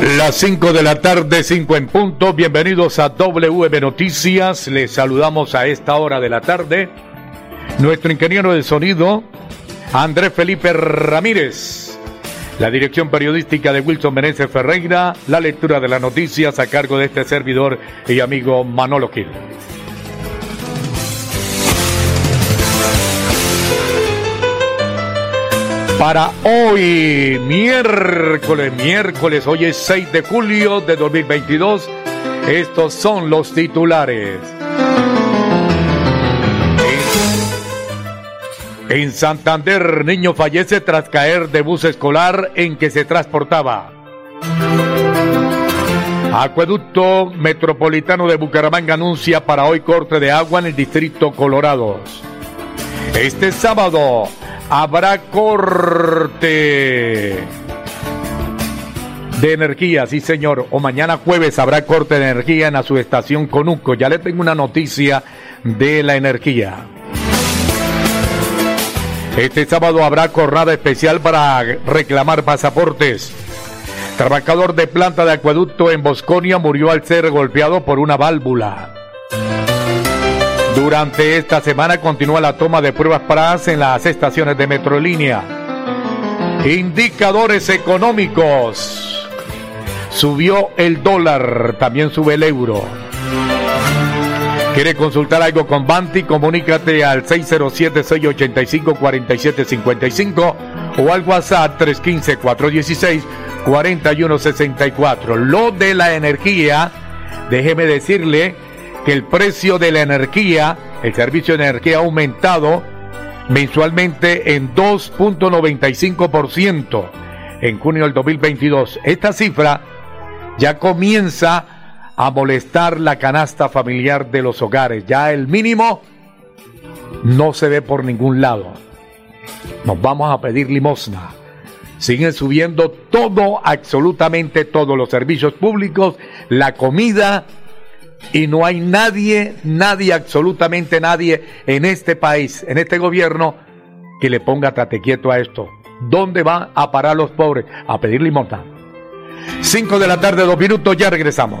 Las 5 de la tarde, 5 en punto. Bienvenidos a WM Noticias. Les saludamos a esta hora de la tarde. Nuestro ingeniero de sonido, Andrés Felipe Ramírez. La dirección periodística de Wilson Meneses Ferreira. La lectura de las noticias a cargo de este servidor y amigo Manolo Gil. Para hoy, miércoles, miércoles, hoy es 6 de julio de 2022. Estos son los titulares. En Santander, niño fallece tras caer de bus escolar en que se transportaba. Acueducto Metropolitano de Bucaramanga anuncia para hoy corte de agua en el distrito Colorado. Este sábado, habrá corte de energía, sí señor, o mañana jueves habrá corte de energía en la subestación Conuco. Ya le tengo una noticia de la energía. Este sábado habrá jornada especial para reclamar pasaportes. Trabajador de planta de acueducto en Bosconia murió al ser golpeado por una válvula. Durante esta semana continúa la toma de pruebas PRAS en las estaciones de Metrolínea. Indicadores económicos. Subió el dólar, también sube el euro. ¿Quiere consultar algo con Banti? Comunícate al 607-685-4755 o al WhatsApp 315-416-4164. Lo de la energía, déjeme decirle que el precio de la energía, el servicio de energía ha aumentado mensualmente en 2.95% en junio del 2022. Esta cifra ya comienza a molestar la canasta familiar de los hogares. Ya el mínimo no se ve por ningún lado. Nos vamos a pedir limosna. Siguen subiendo todo, absolutamente todos los servicios públicos, la comida, y no hay nadie, nadie, absolutamente nadie en este país, en este gobierno, que le ponga tate quieto a esto. ¿Dónde van a parar los pobres? A pedir limosna. Cinco de la tarde, dos minutos, ya regresamos.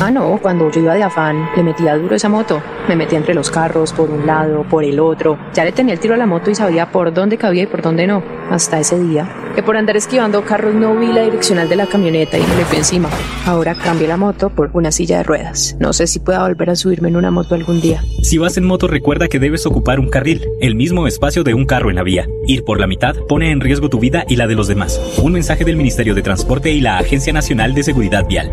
Ah, no, cuando yo iba de afán, le metía duro esa moto. Me metía entre los carros, por un lado, por el otro. Ya le tenía el tiro a la moto y sabía por dónde cabía y por dónde no. Hasta ese día. Que por andar esquivando carros no vi la direccional de la camioneta y le fui encima. Ahora cambié la moto por una silla de ruedas. No sé si pueda volver a subirme en una moto algún día. Si vas en moto, recuerda que debes ocupar un carril, el mismo espacio de un carro en la vía. Ir por la mitad pone en riesgo tu vida y la de los demás. Un mensaje del Ministerio de Transporte y la Agencia Nacional de Seguridad Vial.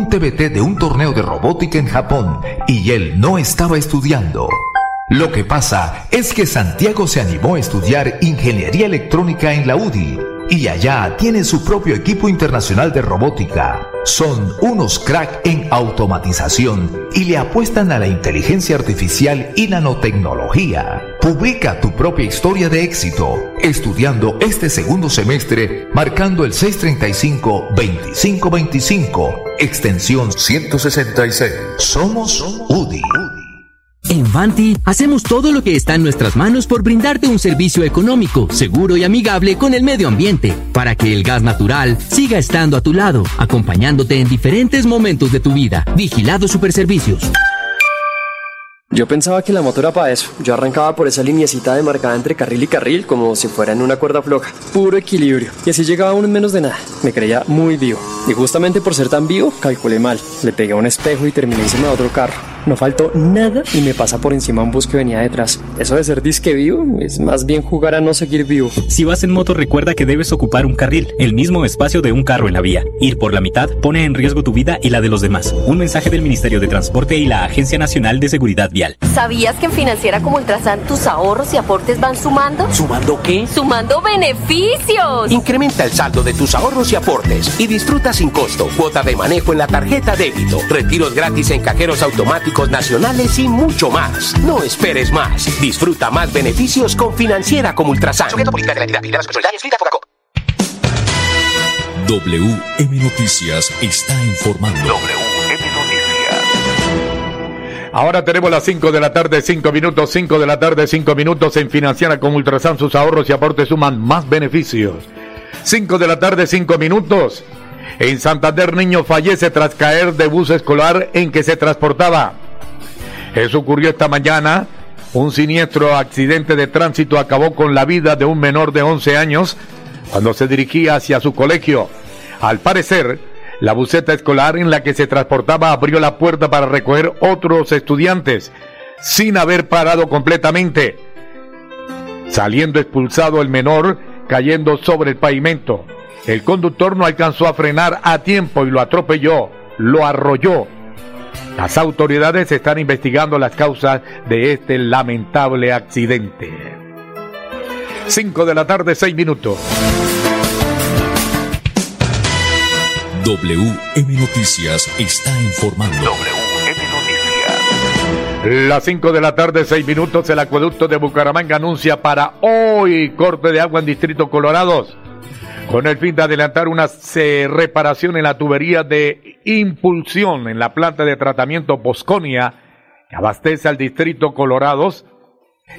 TBT de un torneo de robótica en Japón y él no estaba estudiando. Lo que pasa es que Santiago se animó a estudiar ingeniería electrónica en la UDI y allá tiene su propio equipo internacional de robótica. Son unos crack en automatización y le apuestan a la inteligencia artificial y nanotecnología. Publica tu propia historia de éxito estudiando este segundo semestre marcando el 635-2525, extensión 166. Somos UDI. En Vanti hacemos todo lo que está en nuestras manos por brindarte un servicio económico, seguro y amigable con el medio ambiente, para que el gas natural siga estando a tu lado, acompañándote en diferentes momentos de tu vida. Vigilado Superservicios. Yo pensaba que la moto era para eso. Yo arrancaba por esa linecita de marcada entre carril y carril como si fuera en una cuerda floja. Puro equilibrio. Y así llegaba uno en menos de nada. Me creía muy vivo. Y justamente por ser tan vivo, calculé mal. Le pegué a un espejo y terminé encima de otro carro. No faltó nada y me pasa por encima un bus que venía detrás. Eso de ser disque vivo es más bien jugar a no seguir vivo. Si vas en moto recuerda que debes ocupar un carril, el mismo espacio de un carro en la vía. Ir por la mitad pone en riesgo tu vida y la de los demás. Un mensaje del Ministerio de Transporte y la Agencia Nacional de Seguridad Vial. ¿Sabías que en Financiera como Ultrasan tus ahorros y aportes van sumando? ¿Sumando qué? ¡Sumando beneficios! Incrementa el saldo de tus ahorros y aportes y disfruta sin costo cuota de manejo en la tarjeta débito, retiros gratis en cajeros automáticos nacionales y mucho más. No esperes más. Disfruta más beneficios con Financiera como Ultrasan. WM Noticias está informando. WM Noticias. Ahora tenemos las 5 de la tarde, 5 minutos, 5 de la tarde, 5 minutos en Financiera con Ultrasan. Sus ahorros y aportes suman más beneficios. 5 de la tarde, 5 minutos. En Santander, niño fallece tras caer de bus escolar en que se transportaba. Eso ocurrió esta mañana. Un siniestro accidente de tránsito acabó con la vida de un menor de 11 años cuando se dirigía hacia su colegio. Al parecer, la buseta escolar en la que se transportaba abrió la puerta para recoger otros estudiantes sin haber parado completamente, saliendo expulsado el menor cayendo sobre el pavimento. El conductor no alcanzó a frenar a tiempo y lo atropelló, lo arrolló las autoridades están investigando las causas de este lamentable accidente. 5 de la tarde, 6 minutos. WM Noticias está informando. WM Noticias. Las 5 de la tarde, 6 minutos, el acueducto de Bucaramanga anuncia para hoy corte de agua en Distrito Colorados con el fin de adelantar una reparación en la tubería de impulsión en la planta de tratamiento Bosconia que abastece al distrito Colorados,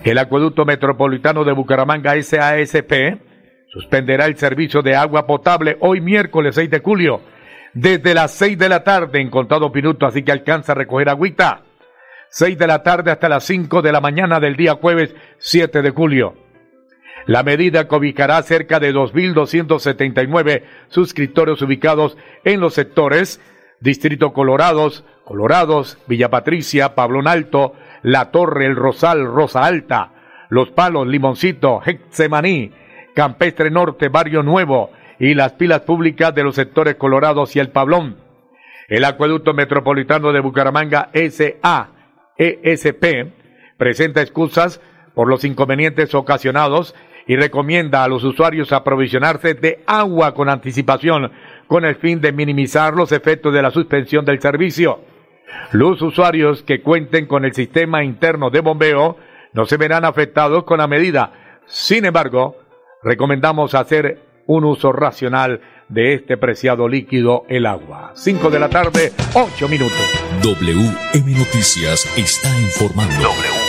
el acueducto metropolitano de Bucaramanga SASP suspenderá el servicio de agua potable hoy miércoles 6 de julio desde las 6 de la tarde en contado minutos, así que alcanza a recoger agüita. 6 de la tarde hasta las 5 de la mañana del día jueves 7 de julio. La medida cobijará cerca de 2.279 suscriptores ubicados en los sectores Distrito Colorados, Colorados, Villa Patricia, Pablón Alto, La Torre, El Rosal, Rosa Alta, Los Palos, Limoncito, Hexemaní, Campestre Norte, Barrio Nuevo y las pilas públicas de los sectores Colorados y El Pablón. El Acueducto Metropolitano de Bucaramanga SA, ESP, presenta excusas por los inconvenientes ocasionados y recomienda a los usuarios aprovisionarse de agua con anticipación con el fin de minimizar los efectos de la suspensión del servicio. Los usuarios que cuenten con el sistema interno de bombeo no se verán afectados con la medida. Sin embargo, recomendamos hacer un uso racional de este preciado líquido, el agua. 5 de la tarde, 8 minutos. WM Noticias está informando.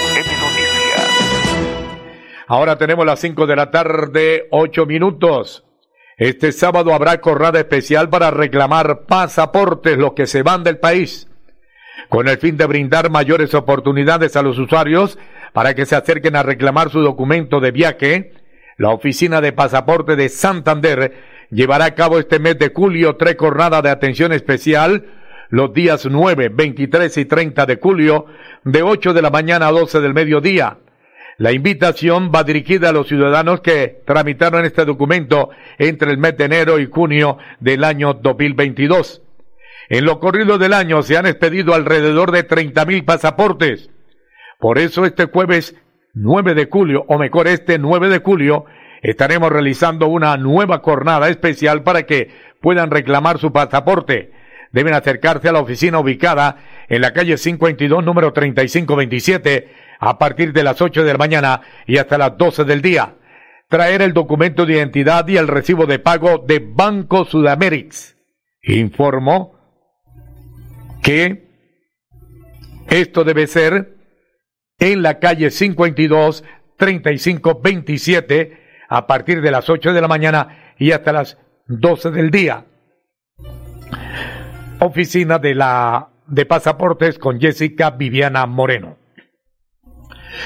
Ahora tenemos las 5 de la tarde, 8 minutos. Este sábado habrá jornada especial para reclamar pasaportes, los que se van del país, con el fin de brindar mayores oportunidades a los usuarios para que se acerquen a reclamar su documento de viaje. La oficina de pasaporte de Santander llevará a cabo este mes de julio tres jornadas de atención especial los días 9, 23 y 30 de julio de 8 de la mañana a 12 del mediodía. La invitación va dirigida a los ciudadanos que tramitaron este documento entre el mes de enero y junio del año 2022. En lo corrido del año se han expedido alrededor de 30 mil pasaportes. Por eso este jueves 9 de julio, o mejor este 9 de julio, estaremos realizando una nueva jornada especial para que puedan reclamar su pasaporte. Deben acercarse a la oficina ubicada en la calle 52, número 3527, a partir de las 8 de la mañana y hasta las 12 del día. Traer el documento de identidad y el recibo de pago de Banco Sudamérica. Informó que esto debe ser en la calle 52 3527 a partir de las 8 de la mañana y hasta las 12 del día. Oficina de la de pasaportes con Jessica Viviana Moreno.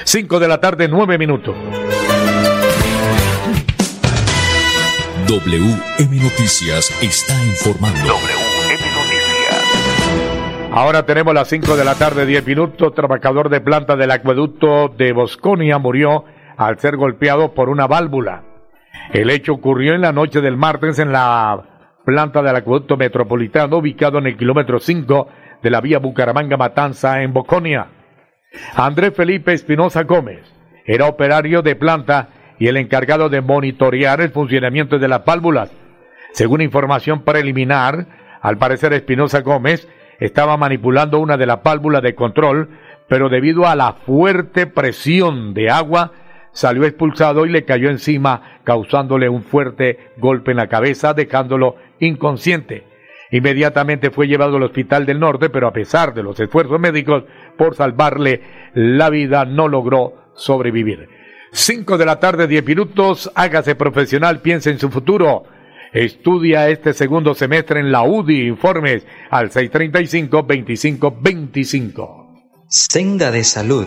5 de la tarde, 9 minutos. WM Noticias está informando. WM Noticias. Ahora tenemos las 5 de la tarde, 10 minutos. Trabajador de planta del acueducto de Bosconia murió al ser golpeado por una válvula. El hecho ocurrió en la noche del martes en la planta del acueducto metropolitano ubicado en el kilómetro 5 de la vía Bucaramanga-Matanza en Boconia. Andrés Felipe Espinosa Gómez era operario de planta y el encargado de monitorear el funcionamiento de las válvulas. Según información preliminar, al parecer Espinosa Gómez estaba manipulando una de las válvulas de control, pero debido a la fuerte presión de agua, salió expulsado y le cayó encima, causándole un fuerte golpe en la cabeza, dejándolo inconsciente. Inmediatamente fue llevado al Hospital del Norte, pero a pesar de los esfuerzos médicos por salvarle la vida, no logró sobrevivir. 5 de la tarde, 10 minutos, hágase profesional, piense en su futuro. Estudia este segundo semestre en la UDI. Informes al 635-2525. Senda de Salud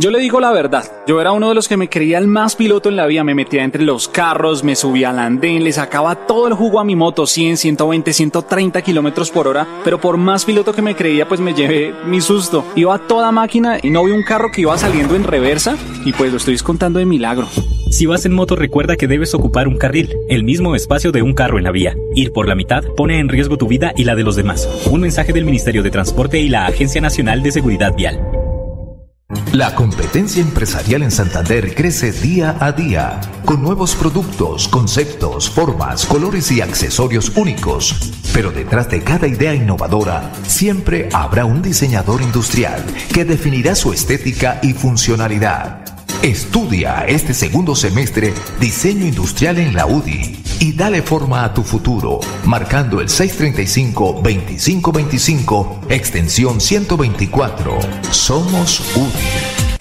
Yo le digo la verdad, yo era uno de los que me creía el más piloto en la vida, me metía entre los carros, me subía al andén, le sacaba todo el jugo a mi moto, 100, 120, 130 kilómetros por hora, pero por más piloto que me creía, pues me llevé mi susto. Iba a toda máquina y no vi un carro que iba saliendo en reversa y pues lo estoy contando de milagro. Si vas en moto, recuerda que debes ocupar un carril, el mismo espacio de un carro en la vía. Ir por la mitad pone en riesgo tu vida y la de los demás. Un mensaje del Ministerio de Transporte y la Agencia Nacional de Seguridad Vial. La competencia empresarial en Santander crece día a día, con nuevos productos, conceptos, formas, colores y accesorios únicos. Pero detrás de cada idea innovadora, siempre habrá un diseñador industrial que definirá su estética y funcionalidad. Estudia este segundo semestre diseño industrial en la UDI y dale forma a tu futuro, marcando el 635-2525, extensión 124. Somos UDI.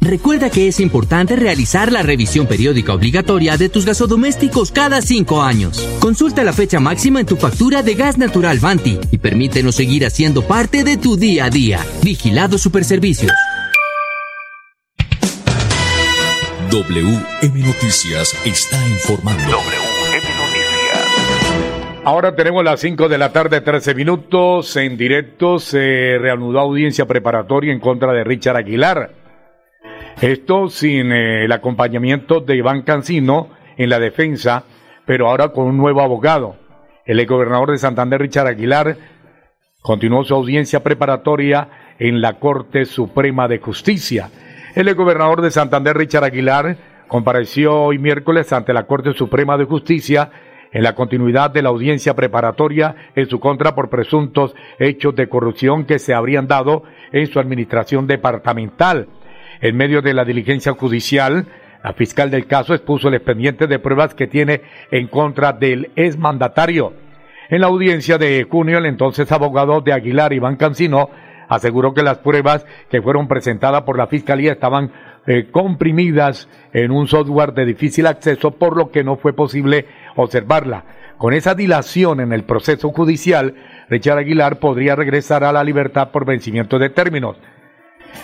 Recuerda que es importante realizar la revisión periódica obligatoria de tus gasodomésticos cada cinco años. Consulta la fecha máxima en tu factura de gas natural Banti y permítenos seguir haciendo parte de tu día a día. Vigilado Superservicios. WM Noticias está informando. WM Noticias. Ahora tenemos las 5 de la tarde, 13 minutos. En directo se reanudó audiencia preparatoria en contra de Richard Aguilar. Esto sin eh, el acompañamiento de Iván Cancino en la defensa, pero ahora con un nuevo abogado. El gobernador de Santander, Richard Aguilar, continuó su audiencia preparatoria en la Corte Suprema de Justicia. El gobernador de Santander, Richard Aguilar, compareció hoy miércoles ante la Corte Suprema de Justicia en la continuidad de la audiencia preparatoria en su contra por presuntos hechos de corrupción que se habrían dado en su administración departamental. En medio de la diligencia judicial, la fiscal del caso expuso el expediente de pruebas que tiene en contra del exmandatario. En la audiencia de junio, el entonces abogado de Aguilar, Iván Cancino, aseguró que las pruebas que fueron presentadas por la fiscalía estaban eh, comprimidas en un software de difícil acceso, por lo que no fue posible observarla. Con esa dilación en el proceso judicial, Richard Aguilar podría regresar a la libertad por vencimiento de términos.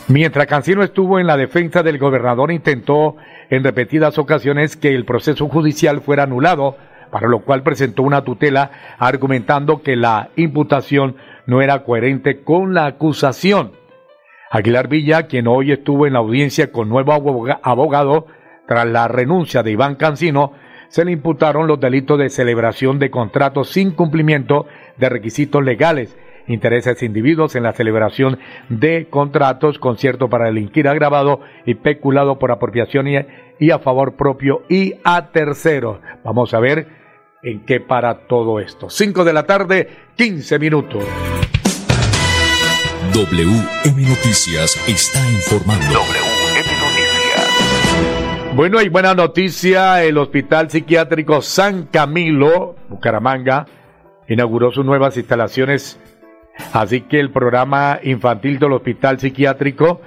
Mientras Cancino estuvo en la defensa del gobernador, intentó en repetidas ocasiones que el proceso judicial fuera anulado, para lo cual presentó una tutela argumentando que la imputación no era coherente con la acusación. Aguilar Villa, quien hoy estuvo en la audiencia con nuevo abogado tras la renuncia de Iván Cancino, se le imputaron los delitos de celebración de contratos sin cumplimiento de requisitos legales, intereses individuos en la celebración de contratos, concierto para delinquir agravado y peculado por apropiación y, a favor propio y a terceros. Vamos a ver en qué para todo esto. 5 de la tarde, 15 minutos. WM Noticias está informando. WM Noticias. Bueno, y buena noticia, el Hospital Psiquiátrico San Camilo, Bucaramanga, inauguró sus nuevas instalaciones. Así que el programa infantil del Hospital Psiquiátrico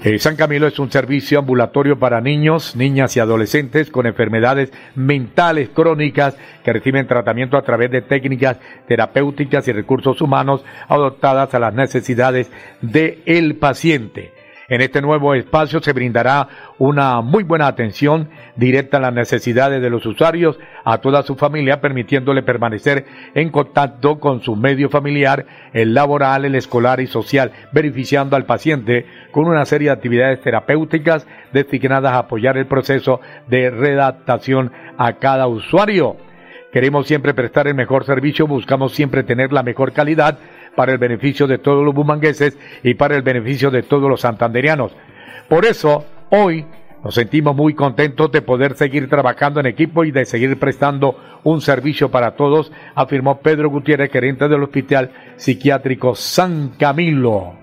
eh, San Camilo es un servicio ambulatorio para niños, niñas y adolescentes con enfermedades mentales crónicas que reciben tratamiento a través de técnicas terapéuticas y recursos humanos adoptadas a las necesidades del paciente. En este nuevo espacio se brindará una muy buena atención directa a las necesidades de los usuarios, a toda su familia, permitiéndole permanecer en contacto con su medio familiar, el laboral, el escolar y social, beneficiando al paciente con una serie de actividades terapéuticas destinadas a apoyar el proceso de redactación a cada usuario. Queremos siempre prestar el mejor servicio, buscamos siempre tener la mejor calidad para el beneficio de todos los bumangueses y para el beneficio de todos los santanderianos. Por eso, hoy nos sentimos muy contentos de poder seguir trabajando en equipo y de seguir prestando un servicio para todos, afirmó Pedro Gutiérrez, gerente del Hospital Psiquiátrico San Camilo.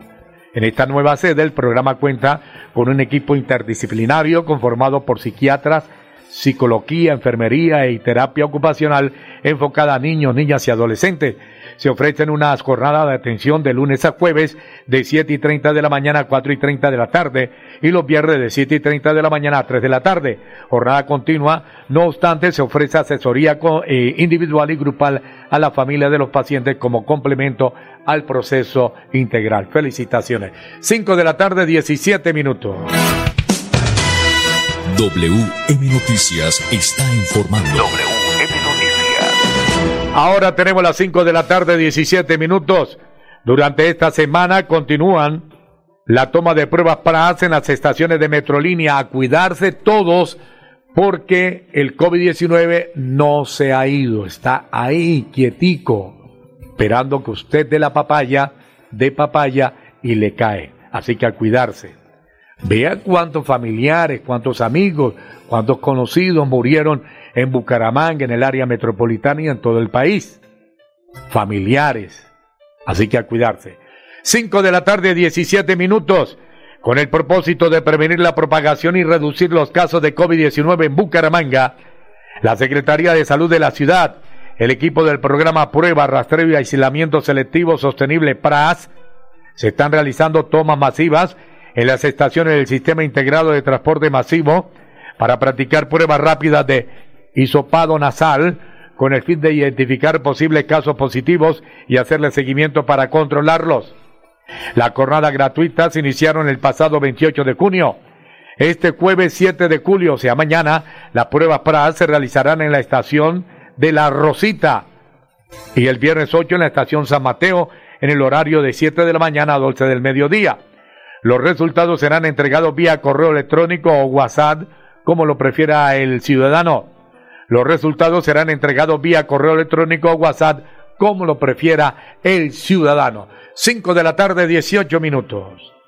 En esta nueva sede, el programa cuenta con un equipo interdisciplinario conformado por psiquiatras, psicología, enfermería y terapia ocupacional enfocada a niños, niñas y adolescentes se ofrecen unas jornadas de atención de lunes a jueves de 7 y 30 de la mañana a 4 y 30 de la tarde y los viernes de 7 y 30 de la mañana a 3 de la tarde. Jornada continua, no obstante, se ofrece asesoría eh, individual y grupal a la familia de los pacientes como complemento al proceso integral. Felicitaciones. 5 de la tarde, 17 minutos. WM Noticias está informando. Ahora tenemos las 5 de la tarde, 17 minutos. Durante esta semana continúan la toma de pruebas para en las estaciones de Metrolínea. A cuidarse todos porque el COVID-19 no se ha ido. Está ahí, quietico, esperando que usted dé la papaya, de papaya y le cae. Así que a cuidarse. Vean cuántos familiares, cuántos amigos, cuántos conocidos murieron en Bucaramanga, en el área metropolitana y en todo el país. Familiares. Así que a cuidarse. 5 de la tarde, 17 minutos. Con el propósito de prevenir la propagación y reducir los casos de COVID-19 en Bucaramanga, la Secretaría de Salud de la ciudad, el equipo del programa Prueba, Rastreo y Aislamiento Selectivo Sostenible PRAS, se están realizando tomas masivas en las estaciones del Sistema Integrado de Transporte Masivo para practicar pruebas rápidas de hisopado nasal con el fin de identificar posibles casos positivos y hacerle seguimiento para controlarlos. La jornada gratuita se iniciaron el pasado 28 de junio. Este jueves 7 de julio, o sea mañana, las pruebas PRAS se realizarán en la estación de La Rosita y el viernes 8 en la estación San Mateo en el horario de 7 de la mañana a 12 del mediodía. Los resultados serán entregados vía correo electrónico o WhatsApp, como lo prefiera el ciudadano. Los resultados serán entregados vía correo electrónico o WhatsApp, como lo prefiera el ciudadano. 5 de la tarde, 18 minutos.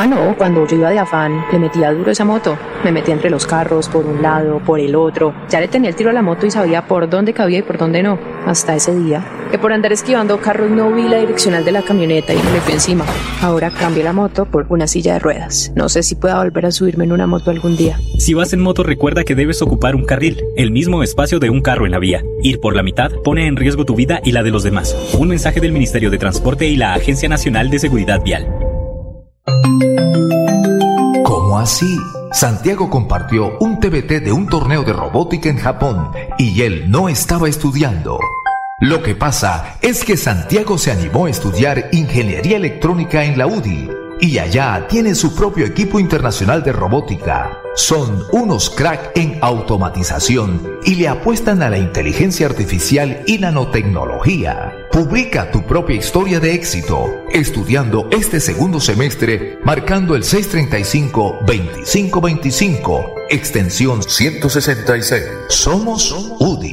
Ah, no, cuando yo iba de afán, le metía duro esa moto. Me metía entre los carros, por un lado, por el otro. Ya le tenía el tiro a la moto y sabía por dónde cabía y por dónde no. Hasta ese día. Que por andar esquivando carros no vi la direccional de la camioneta y me fui encima. Ahora cambié la moto por una silla de ruedas. No sé si pueda volver a subirme en una moto algún día. Si vas en moto, recuerda que debes ocupar un carril, el mismo espacio de un carro en la vía. Ir por la mitad pone en riesgo tu vida y la de los demás. Un mensaje del Ministerio de Transporte y la Agencia Nacional de Seguridad Vial. ¿Cómo así? Santiago compartió un TBT de un torneo de robótica en Japón y él no estaba estudiando. Lo que pasa es que Santiago se animó a estudiar ingeniería electrónica en la UDI y allá tiene su propio equipo internacional de robótica. Son unos crack en automatización y le apuestan a la inteligencia artificial y nanotecnología. Publica tu propia historia de éxito estudiando este segundo semestre marcando el 635-2525, extensión 166. Somos UDI.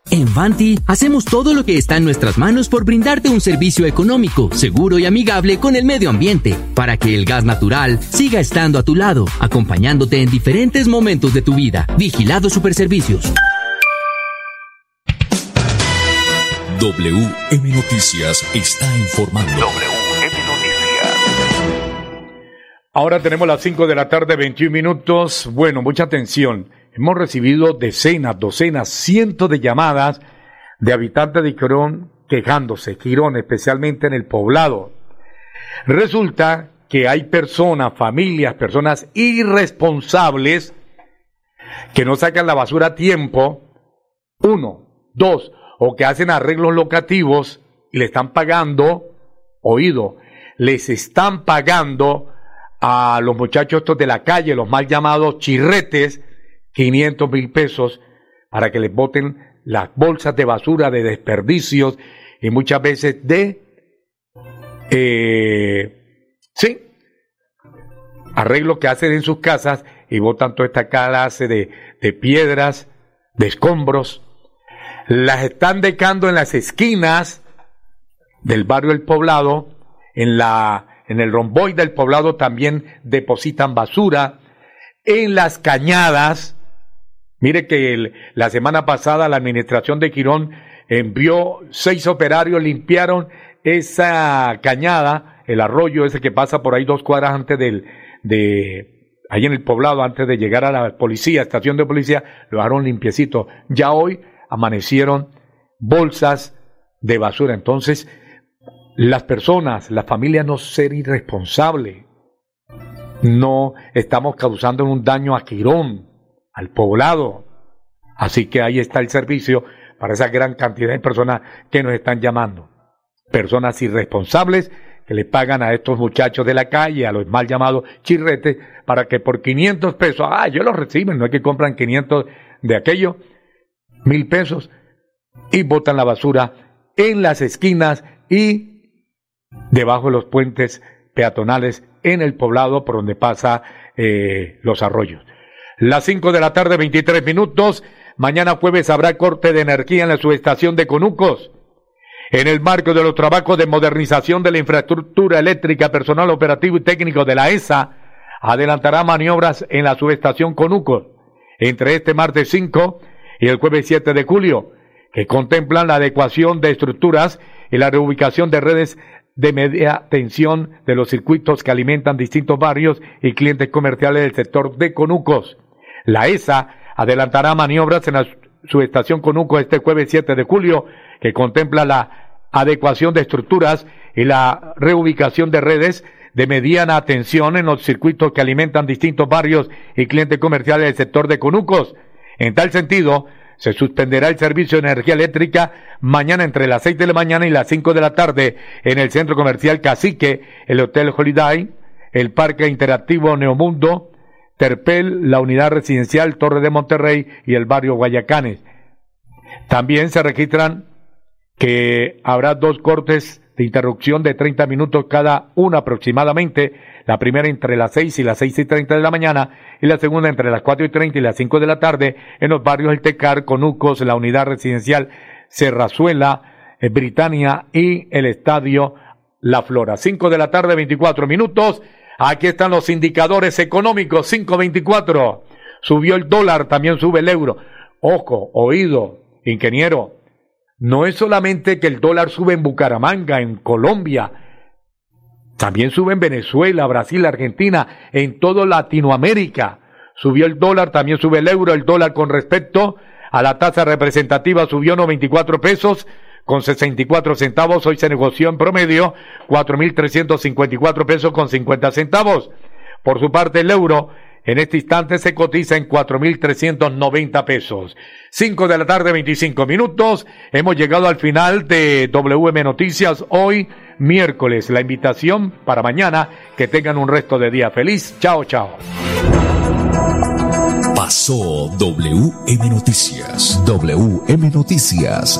En Vanti hacemos todo lo que está en nuestras manos por brindarte un servicio económico, seguro y amigable con el medio ambiente, para que el gas natural siga estando a tu lado, acompañándote en diferentes momentos de tu vida. Vigilado Superservicios. WM Noticias está informando. WM Noticias. Ahora tenemos las 5 de la tarde, 21 minutos. Bueno, mucha atención. Hemos recibido decenas, docenas, cientos de llamadas de habitantes de Quirón quejándose, Quirón especialmente en el poblado. Resulta que hay personas, familias, personas irresponsables que no sacan la basura a tiempo, uno, dos, o que hacen arreglos locativos y le están pagando, oído, les están pagando a los muchachos estos de la calle, los mal llamados chirretes, 500 mil pesos para que les boten las bolsas de basura, de desperdicios y muchas veces de eh, Sí. Arreglo que hacen en sus casas y botan toda esta clase de, de piedras, de escombros. Las están dejando en las esquinas del barrio El Poblado, en la, en el romboy del poblado también depositan basura, en las cañadas. Mire que el- la semana pasada la administración de Quirón envió seis operarios, limpiaron esa cañada, el arroyo ese que pasa por ahí dos cuadras antes del, de, ahí en el poblado, antes de llegar a la policía, estación de policía, lo dejaron limpiecito. Ya hoy amanecieron bolsas de basura. Entonces, las personas, la familia no ser irresponsable. No estamos causando un daño a Quirón, al poblado. Así que ahí está el servicio para esa gran cantidad de personas que nos están llamando. Personas irresponsables que le pagan a estos muchachos de la calle, a los mal llamados chirretes, para que por 500 pesos, ah, yo los reciben, no es que compran 500 de aquello, mil pesos, y botan la basura en las esquinas y debajo de los puentes peatonales en el poblado por donde pasa eh, los arroyos. Las 5 de la tarde, 23 minutos. Mañana jueves habrá corte de energía en la subestación de Conucos. En el marco de los trabajos de modernización de la infraestructura eléctrica, personal operativo y técnico de la ESA, adelantará maniobras en la subestación Conucos entre este martes 5 y el jueves 7 de julio, que contemplan la adecuación de estructuras y la reubicación de redes de media tensión de los circuitos que alimentan distintos barrios y clientes comerciales del sector de Conucos. La ESA adelantará maniobras en la subestación Conuco este jueves 7 de julio, que contempla la adecuación de estructuras y la reubicación de redes de mediana tensión en los circuitos que alimentan distintos barrios y clientes comerciales del sector de Conucos. En tal sentido, se suspenderá el servicio de energía eléctrica mañana entre las 6 de la mañana y las 5 de la tarde en el centro comercial Cacique, el Hotel Holiday, el Parque Interactivo Neomundo, Terpel, la unidad residencial Torre de Monterrey y el barrio Guayacanes. También se registran que habrá dos cortes de interrupción de 30 minutos cada una aproximadamente, la primera entre las 6 y las 6 y 30 de la mañana y la segunda entre las 4 y 30 y las 5 de la tarde en los barrios El Tecar, Conucos, la unidad residencial Serrazuela, eh, Britania y el estadio La Flora. 5 de la tarde, 24 minutos. Aquí están los indicadores económicos, 5.24. Subió el dólar, también sube el euro. Ojo, oído, ingeniero, no es solamente que el dólar sube en Bucaramanga, en Colombia, también sube en Venezuela, Brasil, Argentina, en toda Latinoamérica. Subió el dólar, también sube el euro, el dólar con respecto a la tasa representativa subió 94 pesos con 64 centavos, hoy se negoció en promedio 4.354 pesos con 50 centavos. Por su parte, el euro en este instante se cotiza en 4.390 pesos. 5 de la tarde, 25 minutos. Hemos llegado al final de WM Noticias hoy, miércoles. La invitación para mañana. Que tengan un resto de día feliz. Chao, chao. Pasó WM Noticias. WM Noticias.